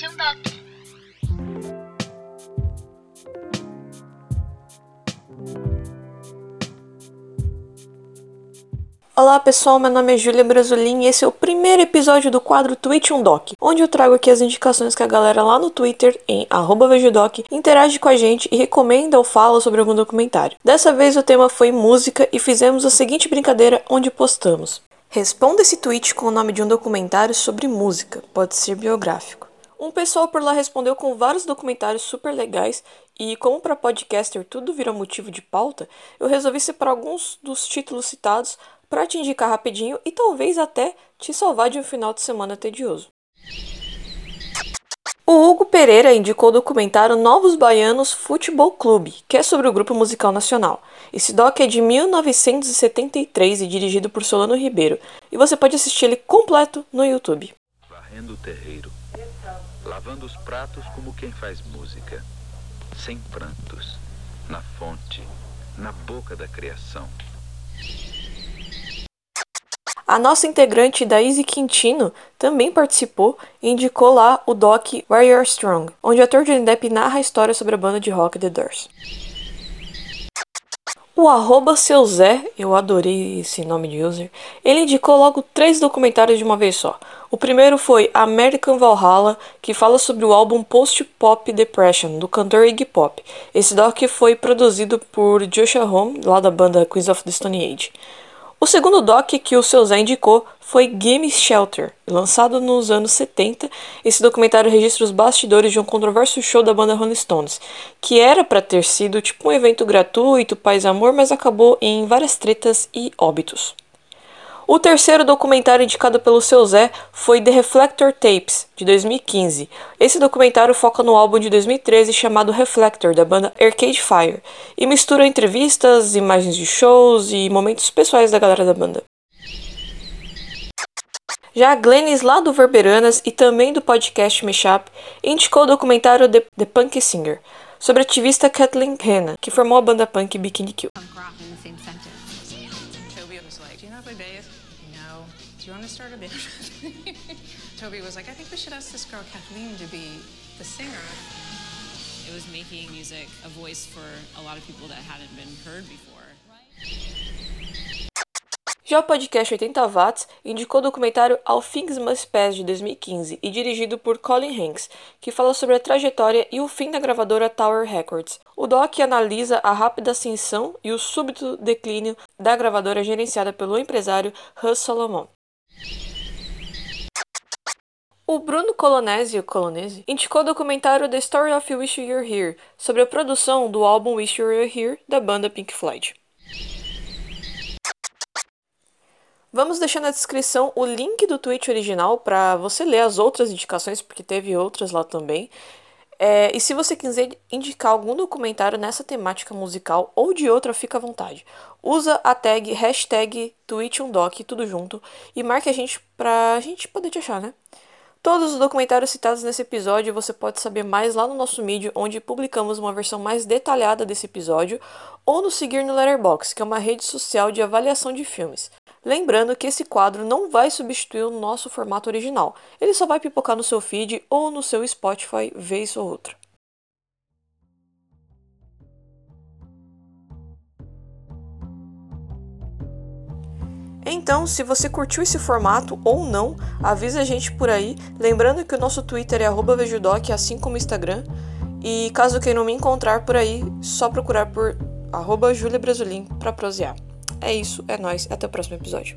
Tweet um Doc. Olá pessoal, meu nome é Júlia Brasolin e esse é o primeiro episódio do quadro Twitch um Doc, onde eu trago aqui as indicações que a galera lá no Twitter, em vejodoc, interage com a gente e recomenda ou fala sobre algum documentário. Dessa vez o tema foi música e fizemos a seguinte brincadeira onde postamos. Responda esse tweet com o nome de um documentário sobre música, pode ser biográfico. Um pessoal por lá respondeu com vários documentários super legais e como para podcaster tudo vira motivo de pauta, eu resolvi separar alguns dos títulos citados para te indicar rapidinho e talvez até te salvar de um final de semana tedioso. O Hugo Pereira indicou o documentário Novos Baianos Futebol Clube, que é sobre o grupo musical nacional. Esse doc é de 1973 e dirigido por Solano Ribeiro, e você pode assistir ele completo no YouTube. Varrendo o terreiro, lavando os pratos como quem faz música, sem prantos, na fonte, na boca da criação. A nossa integrante Daisy Quintino também participou e indicou lá o doc Where You're Strong, onde o ator Johnny Depp narra a história sobre a banda de rock The Doors. O arroba seu Zé, eu adorei esse nome de user, ele indicou logo três documentários de uma vez só. O primeiro foi American Valhalla, que fala sobre o álbum Post-Pop Depression, do cantor Iggy Pop. Esse doc foi produzido por Joshua Home, lá da banda Queens of the Stone Age. O segundo doc que o seu Zé indicou foi Game Shelter, lançado nos anos 70. Esse documentário registra os bastidores de um controverso show da banda Rolling Stones, que era para ter sido tipo um evento gratuito, paz e amor, mas acabou em várias tretas e óbitos. O terceiro documentário indicado pelo seu Zé foi The Reflector Tapes, de 2015. Esse documentário foca no álbum de 2013 chamado Reflector, da banda Arcade Fire, e mistura entrevistas, imagens de shows e momentos pessoais da galera da banda. Já a Glennis, lá do Verberanas e também do podcast Meshup, indicou o documentário The, The Punk Singer, sobre a ativista Kathleen Hanna, que formou a banda punk Bikini Kill. Do you want to start a band? Toby was like, I think we should ask this girl Kathleen to be the singer. It was making music a voice for a lot of people that hadn't been heard before. Já o podcast 80 Watts indicou o documentário All Things Must Pass de 2015 e dirigido por Colin Hanks, que fala sobre a trajetória e o fim da gravadora Tower Records. O doc analisa a rápida ascensão e o súbito declínio da gravadora gerenciada pelo empresário Russ Solomon. O Bruno Colonese, Colonese indicou o documentário The Story of Wish You're Here, sobre a produção do álbum Wish You're Here da banda Pink Floyd. Vamos deixar na descrição o link do tweet original para você ler as outras indicações, porque teve outras lá também. É, e se você quiser indicar algum documentário nessa temática musical ou de outra, fica à vontade. Usa a tag hashtag tweetumdoc, tudo junto, e marque a gente pra gente poder te achar, né? Todos os documentários citados nesse episódio você pode saber mais lá no nosso mídia, onde publicamos uma versão mais detalhada desse episódio, ou nos seguir no Letterboxd, que é uma rede social de avaliação de filmes. Lembrando que esse quadro não vai substituir o nosso formato original, ele só vai pipocar no seu feed ou no seu Spotify vez ou outra. Então, se você curtiu esse formato ou não, avisa a gente por aí. Lembrando que o nosso Twitter é vejudoc, assim como o Instagram. E caso queiram me encontrar por aí, só procurar por arroba pra prosear. É isso, é nóis, até o próximo episódio.